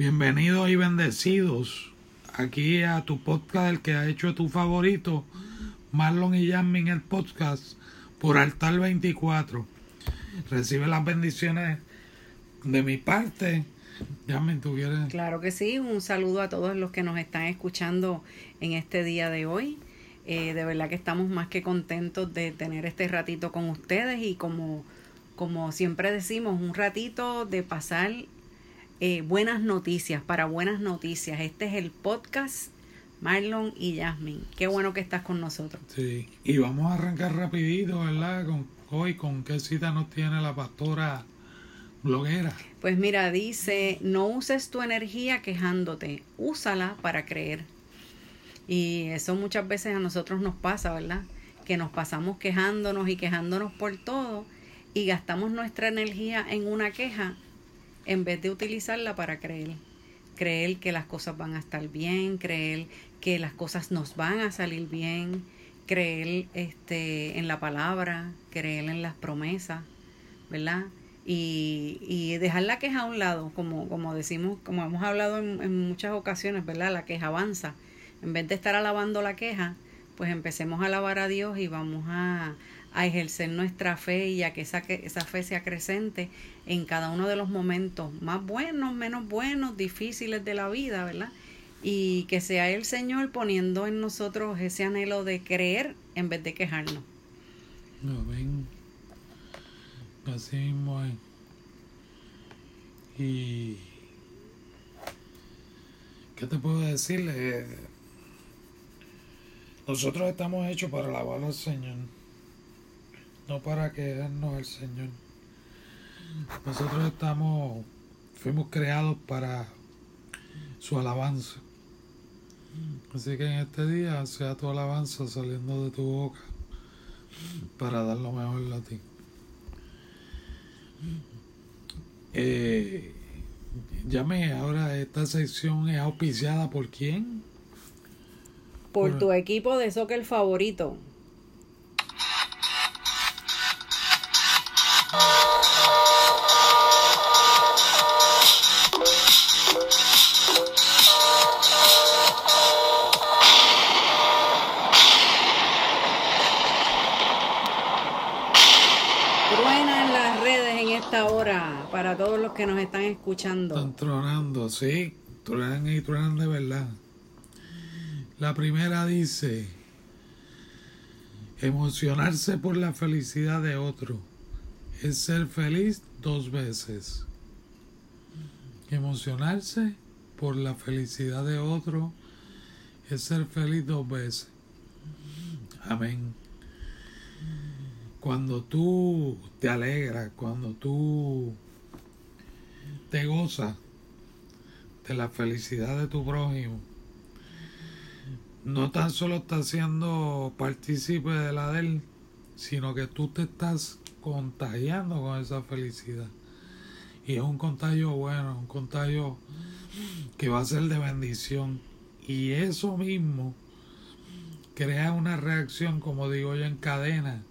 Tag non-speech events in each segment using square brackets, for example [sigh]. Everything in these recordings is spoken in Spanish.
bienvenidos y bendecidos aquí a tu podcast, el que ha hecho tu favorito, Marlon y Jasmine, el podcast por Altar 24. Recibe las bendiciones de mi parte. Jasmine, ¿tú quieres? Claro que sí, un saludo a todos los que nos están escuchando en este día de hoy. Eh, de verdad que estamos más que contentos de tener este ratito con ustedes y como, como siempre decimos, un ratito de pasar eh, buenas noticias, para buenas noticias. Este es el podcast Marlon y Jasmine. Qué bueno que estás con nosotros. Sí, y vamos a arrancar rapidito, ¿verdad? Con, hoy, ¿con qué cita nos tiene la pastora bloguera? Pues mira, dice, no uses tu energía quejándote, úsala para creer. Y eso muchas veces a nosotros nos pasa, ¿verdad? Que nos pasamos quejándonos y quejándonos por todo y gastamos nuestra energía en una queja en vez de utilizarla para creer. Creer que las cosas van a estar bien, creer que las cosas nos van a salir bien, creer este, en la palabra, creer en las promesas, ¿verdad? Y, y dejar la queja a un lado, como, como decimos, como hemos hablado en, en muchas ocasiones, ¿verdad? La queja avanza. En vez de estar alabando la queja, pues empecemos a alabar a Dios y vamos a, a ejercer nuestra fe y a que esa, que esa fe sea crecente en cada uno de los momentos más buenos, menos buenos, difíciles de la vida, ¿verdad? Y que sea el Señor poniendo en nosotros ese anhelo de creer en vez de quejarnos. Amén. Así mismo es. Y. ¿Qué te puedo decir? Eh, nosotros estamos hechos para alabar al Señor, no para quejarnos al Señor. Nosotros estamos, fuimos creados para su alabanza. Así que en este día sea tu alabanza saliendo de tu boca para dar lo mejor a ti. Eh, llame ahora, esta sección es auspiciada por quién? Por tu equipo de soccer favorito. Truena en las redes en esta hora para todos los que nos están escuchando. Están tronando, sí, truenan y truenan de verdad. La primera dice, emocionarse por la felicidad de otro es ser feliz dos veces. Emocionarse por la felicidad de otro es ser feliz dos veces. Amén. Cuando tú te alegras, cuando tú te gozas de la felicidad de tu prójimo, no tan solo estás siendo partícipe de la de él, sino que tú te estás contagiando con esa felicidad. Y es un contagio bueno, un contagio que va a ser de bendición. Y eso mismo crea una reacción, como digo yo, en cadena,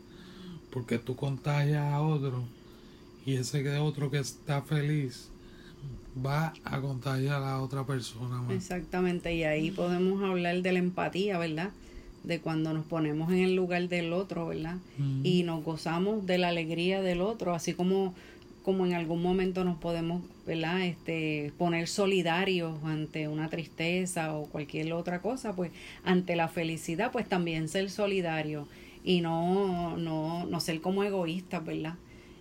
porque tú contagias a otro y ese que otro que está feliz va a contagiar a la otra persona más. Exactamente, y ahí podemos hablar de la empatía, ¿verdad? De cuando nos ponemos en el lugar del otro, ¿verdad? Y nos gozamos de la alegría del otro, así como como en algún momento nos podemos, ¿verdad? Este, poner solidarios ante una tristeza o cualquier otra cosa, pues ante la felicidad, pues también ser solidario y no no no ser como egoístas, ¿verdad?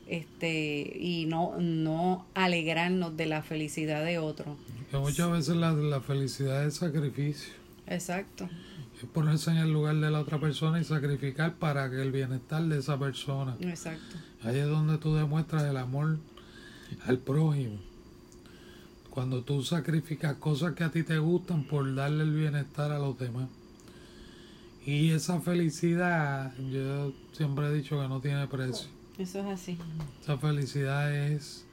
Este, y no no alegrarnos de la felicidad de otro. Que muchas veces la, la felicidad es sacrificio. Exacto. Es ponerse en el lugar de la otra persona y sacrificar para que el bienestar de esa persona. Exacto. Ahí es donde tú demuestras el amor al prójimo. cuando tú sacrificas cosas que a ti te gustan por darle el bienestar a los demás. Y esa felicidad, yo siempre he dicho que no tiene precio. Eso es así. Esa felicidad es,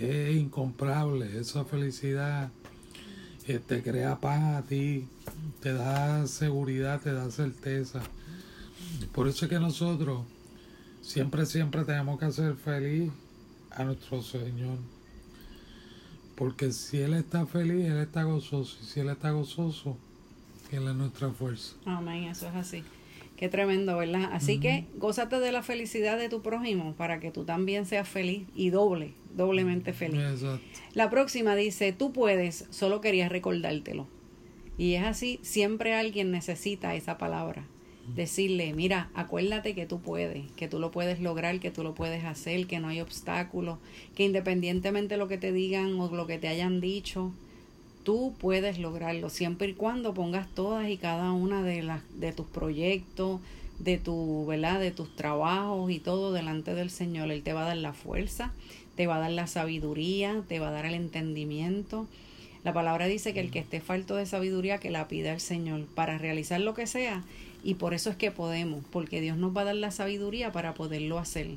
es incomparable. Esa felicidad eh, te crea paz a ti, te da seguridad, te da certeza. Por eso es que nosotros siempre, siempre tenemos que hacer feliz a nuestro Señor. Porque si Él está feliz, Él está gozoso. Y si Él está gozoso, Es nuestra fuerza. Amén, eso es así. Qué tremendo, ¿verdad? Así que gózate de la felicidad de tu prójimo para que tú también seas feliz y doble, doblemente feliz. Exacto. La próxima dice, tú puedes, solo quería recordártelo. Y es así, siempre alguien necesita esa palabra. Decirle, mira, acuérdate que tú puedes, que tú lo puedes lograr, que tú lo puedes hacer, que no hay obstáculos, que independientemente de lo que te digan o lo que te hayan dicho, tú puedes lograrlo, siempre y cuando pongas todas y cada una de las de tus proyectos, de tu, ¿verdad? de tus trabajos y todo delante del Señor. Él te va a dar la fuerza, te va a dar la sabiduría, te va a dar el entendimiento. La palabra dice que el que esté falto de sabiduría que la pida al Señor para realizar lo que sea y por eso es que podemos, porque Dios nos va a dar la sabiduría para poderlo hacer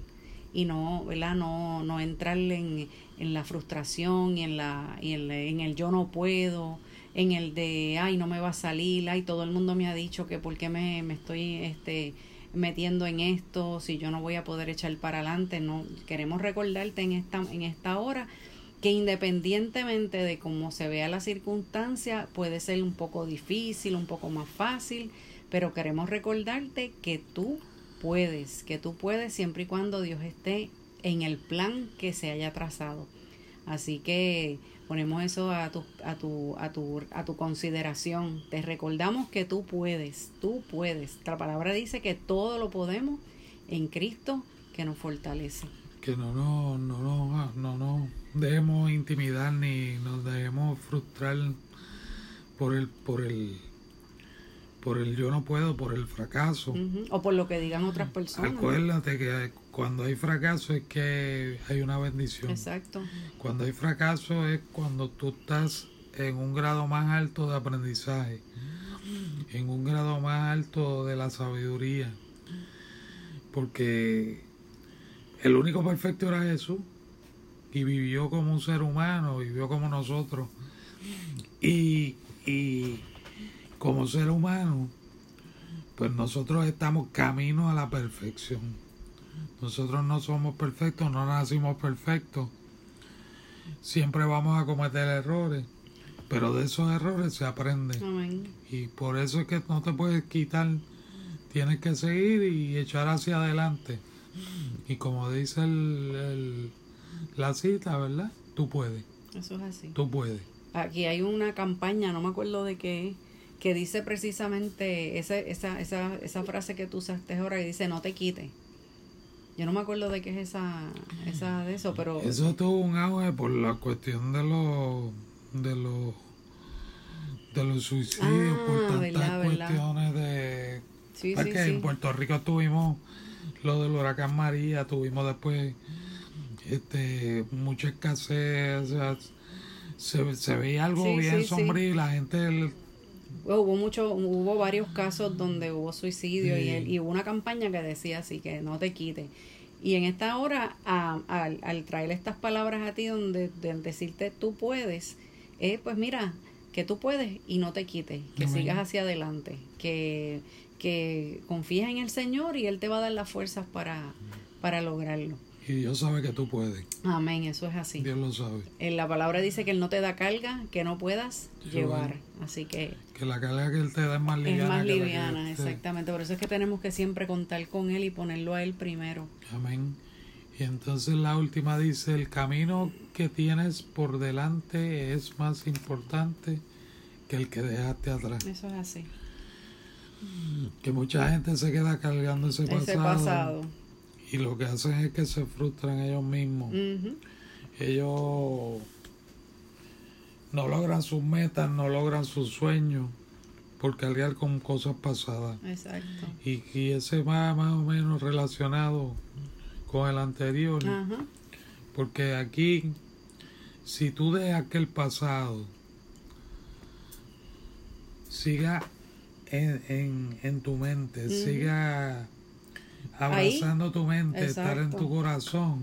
y no, ¿verdad? No, no entrarle en, en la frustración y en, la, y en, en, el yo no puedo, en el de, ay, no me va a salir, ay, todo el mundo me ha dicho que por qué me, me estoy este, metiendo en esto, si yo no voy a poder echar para adelante, no, queremos recordarte en esta, en esta hora que independientemente de cómo se vea la circunstancia, puede ser un poco difícil, un poco más fácil, pero queremos recordarte que tú puedes, que tú puedes siempre y cuando Dios esté en el plan que se haya trazado. Así que ponemos eso a tu, a tu, a tu, a tu consideración. Te recordamos que tú puedes, tú puedes. La palabra dice que todo lo podemos en Cristo que nos fortalece. Que no no, no, no, no, no dejemos intimidar ni nos dejemos frustrar por el, por el por el yo no puedo, por el fracaso. Uh -huh. O por lo que digan otras personas. Acuérdate que cuando hay fracaso es que hay una bendición. Exacto. Cuando hay fracaso es cuando tú estás en un grado más alto de aprendizaje, en un grado más alto de la sabiduría. Porque el único perfecto era Jesús y vivió como un ser humano, vivió como nosotros. Y, y como ser humano, pues nosotros estamos camino a la perfección. Nosotros no somos perfectos, no nacimos perfectos. Siempre vamos a cometer errores, pero de esos errores se aprende. Amén. Y por eso es que no te puedes quitar, tienes que seguir y echar hacia adelante. Y como dice el, el, la cita, ¿verdad? Tú puedes. Eso es así. Tú puedes. Aquí hay una campaña, no me acuerdo de qué, que dice precisamente esa, esa, esa, esa frase que tú usaste ahora, que dice no te quites. Yo no me acuerdo de qué es esa, esa de eso, pero... Eso tuvo un auge por la cuestión de los de los de los suicidios, Ah, por tantas verdad, verdad. cuestiones de... Sí, sí, que sí. en Puerto Rico tuvimos lo del huracán María, tuvimos después este mucha escasez, o sea, se, se veía algo bien sombrío y la gente Hubo mucho, hubo varios casos donde hubo suicidio y, el- y hubo una campaña que decía así que no te quites. Y en esta hora, a- al, al traer estas palabras a ti, donde de decirte tú puedes, eh, pues mira, que tú puedes y no te quites, que sigas hacia adelante, que, que confíes en el Señor y Él te va a dar las fuerzas para, para lograrlo. Y Dios sabe que tú puedes, Amén, eso es así. Dios lo sabe, En la palabra dice que Él no te da carga que no puedas Llevar. llevar. Así que que la carga que él te da es más liviana. es más que la que liviana, te- exactamente. Por eso es que tenemos que siempre contar con Él y ponerlo a Él primero. Amén. Y entonces la última dice, el camino que tienes por delante es más importante que el que dejaste atrás. Eso es así. Que mucha gente se queda cargando ese pasado, Ese pasado. Y lo que hacen es que se frustran ellos mismos. Ellos no logran sus metas, no logran sus sueños por cargar con cosas pasadas. Exacto. Y, y ese va más o menos relacionado con el anterior. Porque aquí si tú dejas que el pasado siga en, en, en tu mente, siga abrazando tu mente, estar en tu corazón,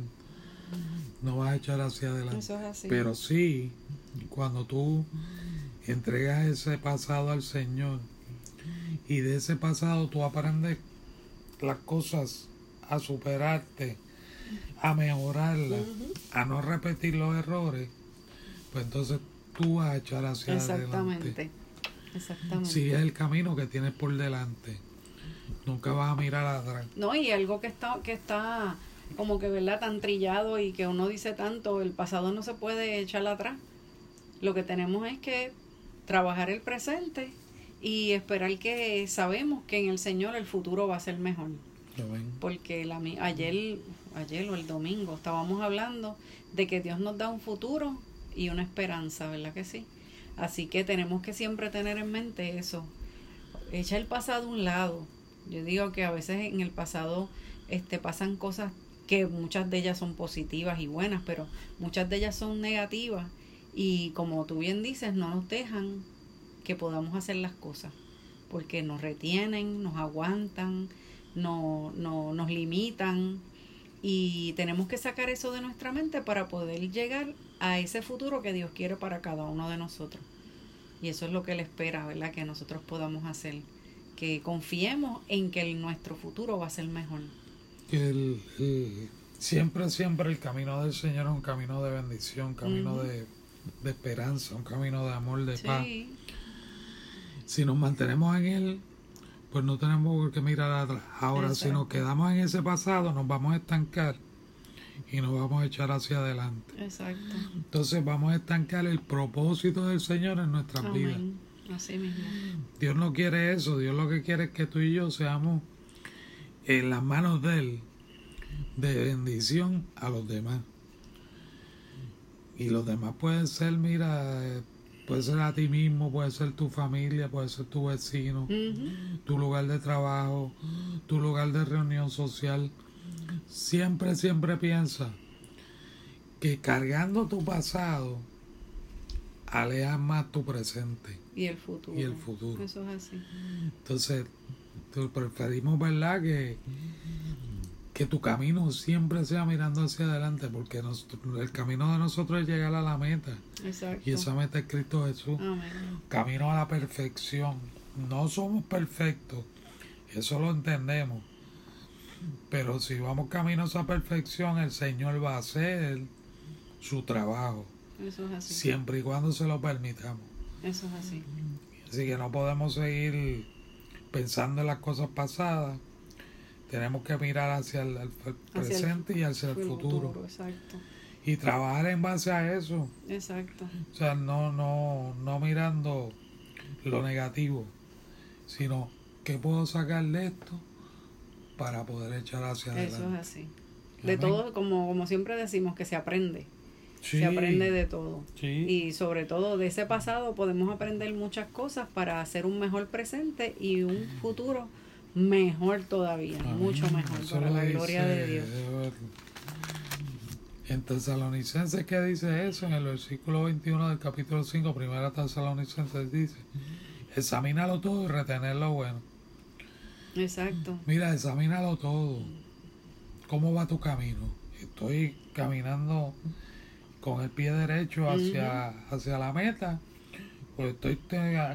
no vas a echar hacia adelante. Eso es así. Pero sí, cuando tú entregas ese pasado al Señor y de ese pasado tú aprendes las cosas a superarte, a mejorarlas, a no repetir los errores, pues entonces tú vas a echar hacia adelante. Exactamente. Exactamente. Sigue el camino que tienes por delante. Nunca vas a mirar atrás. No, y algo que está, que está como que, ¿verdad? Tan trillado y que uno dice tanto, el pasado no se puede echar atrás. Lo que tenemos es que trabajar el presente y esperar que sabemos que en el Señor el futuro va a ser mejor. Amén. Porque la, ayer, ayer o el domingo estábamos hablando de que Dios nos da un futuro y una esperanza, ¿verdad que sí? Así que tenemos que siempre tener en mente eso. Echa el pasado a un lado. Yo digo que a veces en el pasado este, pasan cosas que muchas de ellas son positivas y buenas, pero muchas de ellas son negativas y como tú bien dices, no nos dejan que podamos hacer las cosas, porque nos retienen, nos aguantan, no, no, nos limitan y tenemos que sacar eso de nuestra mente para poder llegar a ese futuro que Dios quiere para cada uno de nosotros. Y eso es lo que Él espera, ¿verdad? Que nosotros podamos hacer. Que confiemos en que el- nuestro futuro va a ser mejor. Que el- el- siempre, siempre el camino del Señor es un camino de bendición, un camino de, de esperanza, un camino de amor, de paz. Si nos mantenemos en Él, pues no tenemos por qué mirar atrás. Ahora, si nos quedamos en ese pasado, nos vamos a estancar y nos vamos a echar hacia adelante. exacto. Entonces vamos a estancar el propósito del Señor en nuestras vidas. Amén. Así mismo. Dios no quiere eso, Dios lo que quiere es que tú y yo seamos en las manos de Él de bendición a los demás. Y los demás pueden ser, mira, eh, puede ser a ti mismo, puede ser tu familia, puede ser tu vecino, tu lugar de trabajo, tu lugar de reunión social. Siempre, siempre piensa que cargando tu pasado alejas más tu presente. Y el futuro. Y el futuro. Eso es así. Entonces, preferimos, ¿verdad? Que, que tu camino siempre sea mirando hacia adelante, porque nos- el camino de nosotros es llegar a la meta. Exacto. Y esa meta es Cristo Jesús. Amén. Camino a la perfección. No somos perfectos, eso lo entendemos. Pero si vamos camino a esa perfección, el Señor va a hacer su trabajo, Eso es así. siempre y cuando se lo permitamos. Eso es así. Así que no podemos seguir pensando en las cosas pasadas. Tenemos que mirar hacia el, Hacia presente y hacia el futuro. Exacto. Y trabajar en base a eso. Exacto. O sea, no, no, no mirando lo negativo, sino qué puedo sacar de esto para poder echar hacia Eso es adelante. así. De todo, como, como siempre decimos, que se aprende. Sí, Se aprende de todo. sí. Y sobre todo de ese pasado podemos aprender muchas cosas para hacer un mejor presente y un futuro mejor todavía, Amén. mucho mejor, Eso para la gloria de Dios. En Tesalonicenses, ¿qué dice eso? En el versículo 21 del capítulo 5, primera Tesalonicenses dice, examínalo todo y retener lo bueno. Exacto. Mira, examínalo todo. ¿Cómo va tu camino? Estoy caminando con el pie derecho hacia, hacia la meta, o estoy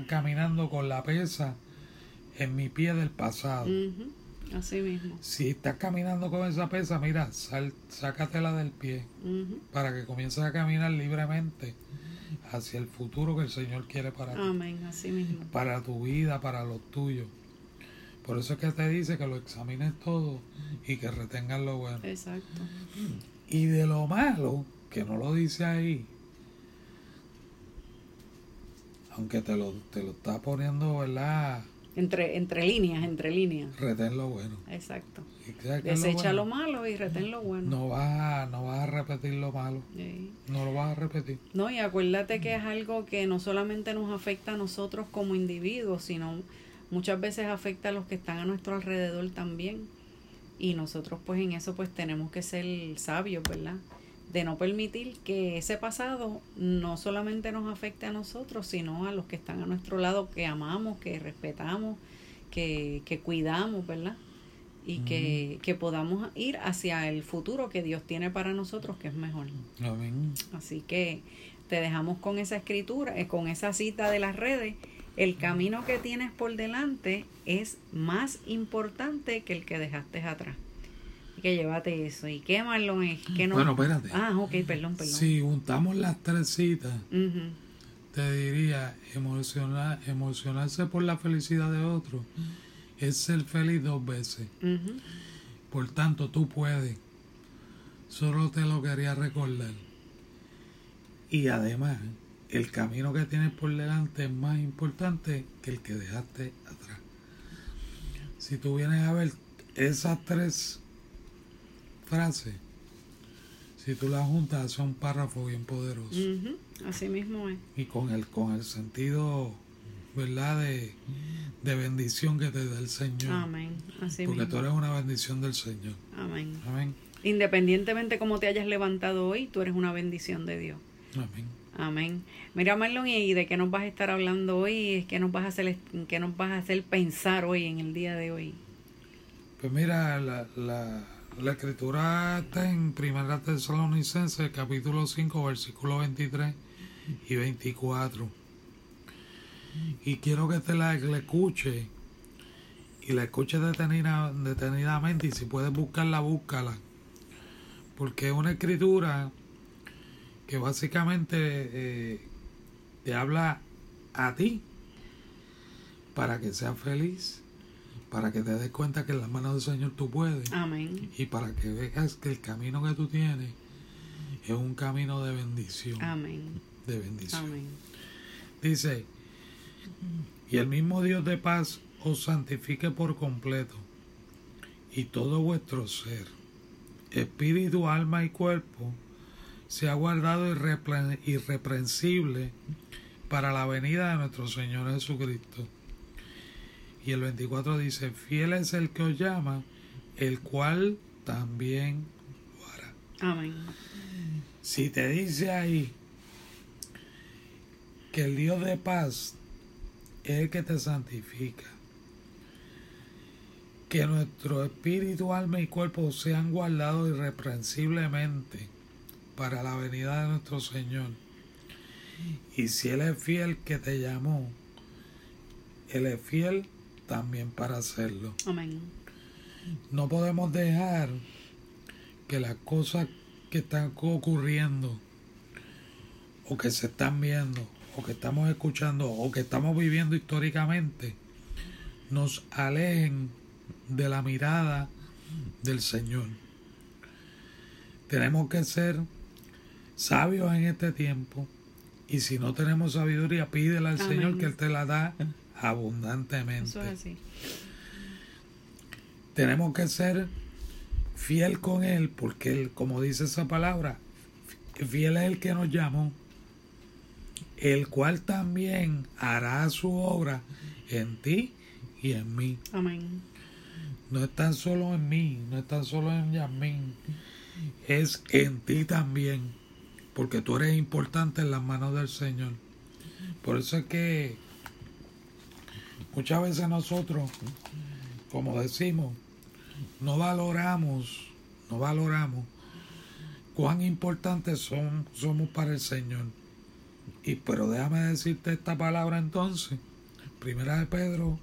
caminando con la pesa en mi pie del pasado. Así mismo. Si estás caminando con esa pesa, mira, sal, sácatela del pie para que comiences a caminar libremente hacia el futuro que el Señor quiere para ti, Amén, así mismo. para tu vida, para los tuyos. Por eso es que te dice que lo examines todo y que retengas lo bueno. Exacto. Y de lo malo, que no lo dice ahí, aunque te lo, te lo está poniendo, ¿verdad? Entre, entre líneas, entre líneas. Retén lo bueno. Exacto. ¿Y sabes qué es lo Desecha lo bueno? malo y retén lo bueno. No vas, a, no vas a repetir lo malo. Sí. No lo vas a repetir. No, y acuérdate que es algo que no solamente nos afecta a nosotros como individuos, sino muchas veces afecta a los que están a nuestro alrededor también. Y nosotros pues en eso pues tenemos que ser sabios, ¿verdad? De no permitir que ese pasado no solamente nos afecte a nosotros, sino a los que están a nuestro lado, que amamos, que respetamos, que, que cuidamos, ¿verdad? Y que, que podamos ir hacia el futuro que Dios tiene para nosotros, que es mejor. Amén. Así que te dejamos con esa escritura, eh, con esa cita de las redes. El camino que tienes por delante es más importante que el que dejaste atrás. Y que llévate eso. ¿Y qué, Marlon? Es que no... Bueno, espérate. Ah, ok, perdón, perdón. Si juntamos las tres citas, te diría, emocionar, emocionarse por la felicidad de otro es ser feliz dos veces. Por tanto, tú puedes. Solo te lo quería recordar. Y además, el camino que tienes por delante es más importante que el que dejaste atrás. Si tú vienes a ver esas tres frases, si tú las juntas, hace un párrafo bien poderoso. Ujú. Así mismo es. Y con el, con el sentido, ¿verdad?, de, de bendición que te da el Señor. Amén. Así Porque tú eres una bendición del Señor. Amén. Amén. Independientemente cómo te hayas levantado hoy, tú eres una bendición de Dios. Amén. Amén. Mira, Marlon, ¿y de qué nos vas a estar hablando hoy? ¿Qué nos vas a hacer, qué nos vas a hacer pensar hoy, en el día de hoy? Pues mira, la, la, la escritura está en Primera Tesalonicenses, capítulo 5, versículo 23 y 24. Y quiero que te la, escuche y la escuches detenida, detenidamente y si puedes buscarla, búscala. Porque es una escritura que básicamente eh, te habla a ti para que seas feliz, para que te des cuenta que en las manos del Señor tú puedes Amén. y para que veas que el camino que tú tienes es un camino de bendición, Amén. de bendición. Amén. Dice, y el mismo Dios de paz os santifique por completo, y todo vuestro ser, espíritu, alma y cuerpo, sea guardado irrepre- irreprensible para la venida de nuestro Señor Jesucristo. Y el 24 dice, fiel es el que os llama, el cual también lo hará. Amén. Si te dice ahí que el Dios de paz es el que te santifica, que nuestro espíritu, alma y cuerpo sean guardados irreprensiblemente para la venida de nuestro Señor. Y si Él es fiel que te llamó, Él es fiel también para hacerlo. Amén. No podemos dejar que las cosas que están ocurriendo o que se están viendo o que estamos escuchando o que estamos viviendo históricamente nos alejen de la mirada del Señor. Tenemos que ser sabios en este tiempo y si no tenemos sabiduría pídele al Amén. Señor que Él te la da abundantemente. Eso es así. tenemos que ser fiel con Él, porque Él, como dice esa palabra, fiel es el que nos llamó, el cual también hará su obra en ti y en mí. Amén. No es tan solo en mí, no es tan solo en Yasmín, es en ti también, porque tú eres importante en las manos del Señor. Por eso es que muchas veces nosotros, como decimos, no valoramos, no valoramos cuán importantes son, somos para el Señor. Y pero déjame decirte esta palabra entonces. Primera de Pedro,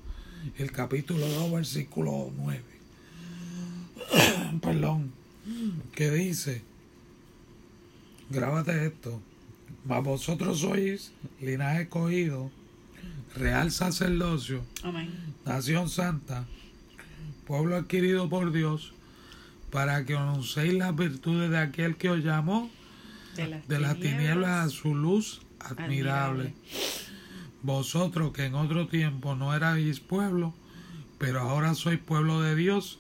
el capítulo 2, versículo 9. [coughs] Perdón. Que dice, grábate esto. Mas vosotros sois linaje escogido, real sacerdocio, Amén. nación santa, pueblo adquirido por Dios, para que anunciéis las virtudes de aquel que os llamó De las, de las tinieblas a su luz admirable. Admirable. Vosotros que en otro tiempo no erais pueblo, pero ahora sois pueblo de Dios,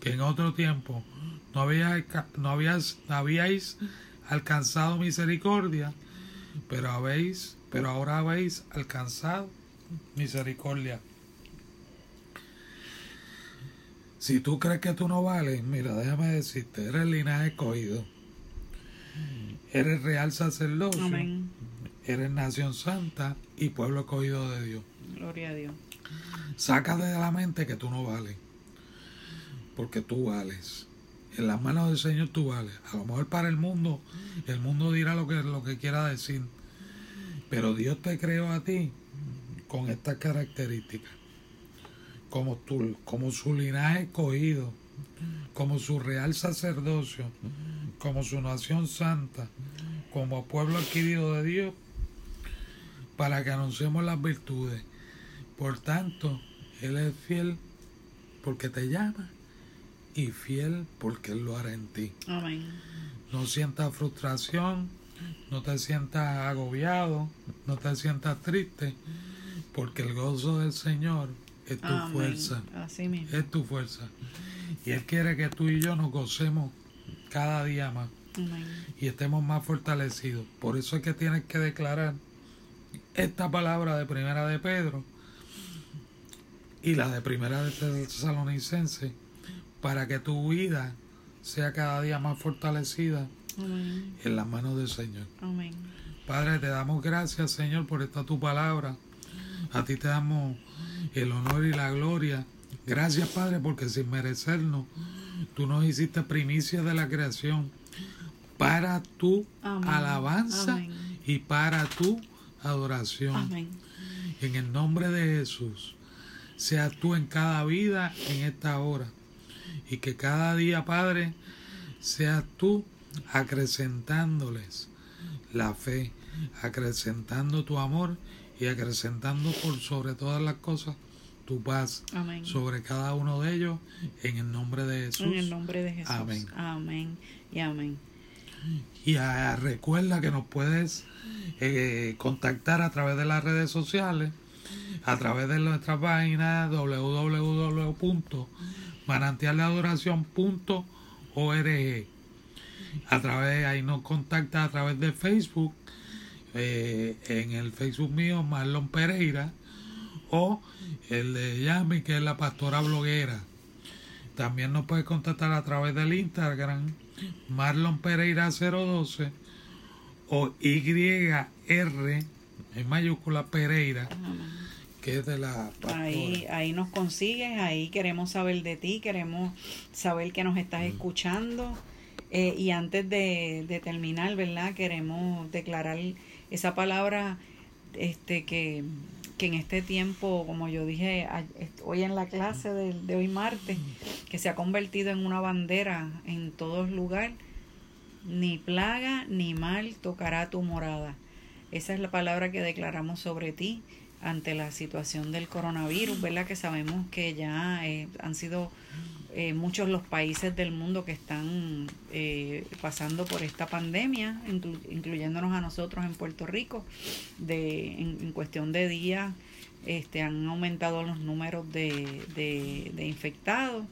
que en otro tiempo no habíais, no no habíais alcanzado misericordia, pero habéis, pero ahora habéis alcanzado misericordia. Si tú crees que tú no vales, mira, déjame decirte, eres linaje escogido. Eres real sacerdocio. Amén. Eres nación santa y pueblo escogido de Dios. Gloria a Dios. Saca de la mente que tú no vales. Porque tú vales. En las manos del Señor tú vales. A lo mejor para el mundo, el mundo dirá lo que, lo que quiera decir. Pero Dios te creó a ti con estas características. Como, tú, como su linaje escogido, como su real sacerdocio, como su nación santa, como pueblo adquirido de Dios, para que anunciemos las virtudes. Por tanto, Él es fiel porque te llama y fiel porque Él lo hará en ti. Amén. No sientas frustración, no te sientas agobiado, no te sientas triste, porque el gozo del Señor es tu Amén. fuerza. Así mismo. Es tu fuerza. Y Él quiere que tú y yo nos gocemos cada día más Amén. y estemos más fortalecidos. Por eso es que tienes que declarar esta palabra de primera de Pedro y la de primera de Tesalonicense para que tu vida sea cada día más fortalecida Amén. en las manos del Señor. Amén. Padre, te damos gracias, Señor, por esta tu palabra. A ti te damos el honor y la gloria. Gracias, Padre, porque sin merecernos, tú nos hiciste primicia de la creación para tu Amén. alabanza Amén. y para tu adoración. Amén. En el nombre de Jesús, seas tú en cada vida en esta hora. Y que cada día, Padre, seas tú acrecentándoles la fe, acrecentando tu amor y acrecentando por sobre todas las cosas tu paz Amén. sobre cada uno de ellos en el nombre de Jesús. En el nombre de Jesús. Amén. Amén. Y amén. Y ah, recuerda que nos puedes eh, contactar a través de las redes sociales, a través de nuestra página www.manantialdeadoración.org. A través, ahí nos contacta a través de Facebook, eh, en el Facebook mío, Marlon Pereira, o el de Yami, que es la pastora bloguera. También nos puedes contactar a través del Instagram, Marlon Pereira 012 o YR en mayúscula Pereira, que es de la pastora. Ahí, ahí nos consigues, ahí queremos saber de ti, queremos saber que nos estás escuchando. Eh, y antes de, de terminar, ¿verdad? Queremos declarar esa palabra este que, que en este tiempo, como yo dije hoy en la clase de, de hoy martes, que se ha convertido en una bandera en todos lugares, ni plaga ni mal tocará tu morada. Esa es la palabra que declaramos sobre ti ante la situación del coronavirus, ¿verdad? Que sabemos que ya eh, han sido eh, muchos los países del mundo que están eh, pasando por esta pandemia, inclu- incluyéndonos a nosotros en Puerto Rico. De, en, cuestión de días este, han aumentado los números de, de, de infectados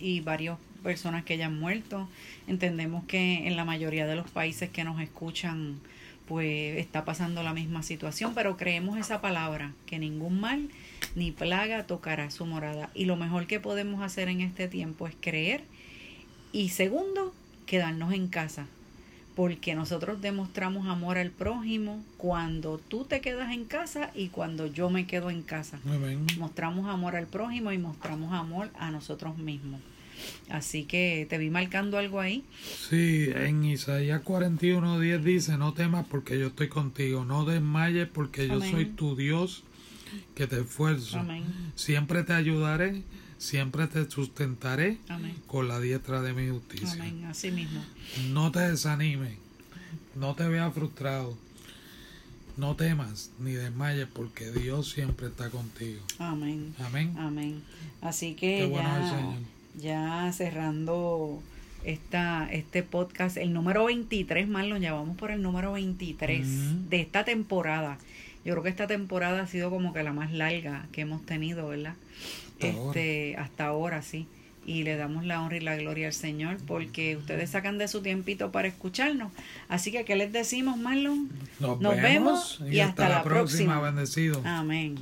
y varias personas que ya han muerto. Entendemos que en la mayoría de los países que nos escuchan pues está pasando la misma situación, pero creemos esa palabra, que ningún mal ni plaga tocará su morada. Y lo mejor que podemos hacer en este tiempo es creer y segundo, quedarnos en casa, porque nosotros demostramos amor al prójimo cuando tú te quedas en casa y cuando yo me quedo en casa. Mostramos amor al prójimo y mostramos amor a nosotros mismos. Así que te vi marcando algo ahí. Sí, en Isaías 41, 10 dice, no temas porque yo estoy contigo, no desmayes porque yo soy tu Dios que te esfuerzo. Amén. Siempre te ayudaré, siempre te sustentaré Amén. con la diestra de mi justicia. Amén. Así mismo. No te desanimes, no te veas frustrado, no temas ni desmayes porque Dios siempre está contigo. Amén. Amén. Amén. Así que Qué bueno el ya, Señor. Ya cerrando esta, este podcast, el número 23, Marlon, ya vamos por el número 23 Ujú. de esta temporada. Yo creo que esta temporada ha sido como que la más larga que hemos tenido, ¿verdad? Hasta este, hasta ahora, sí. Y le damos la honra y la gloria al Señor porque ustedes sacan de su tiempito para escucharnos. Así que, ¿qué les decimos, Marlon? Nos, Nos vemos, vemos y hasta la próxima. Bendecido. Amén.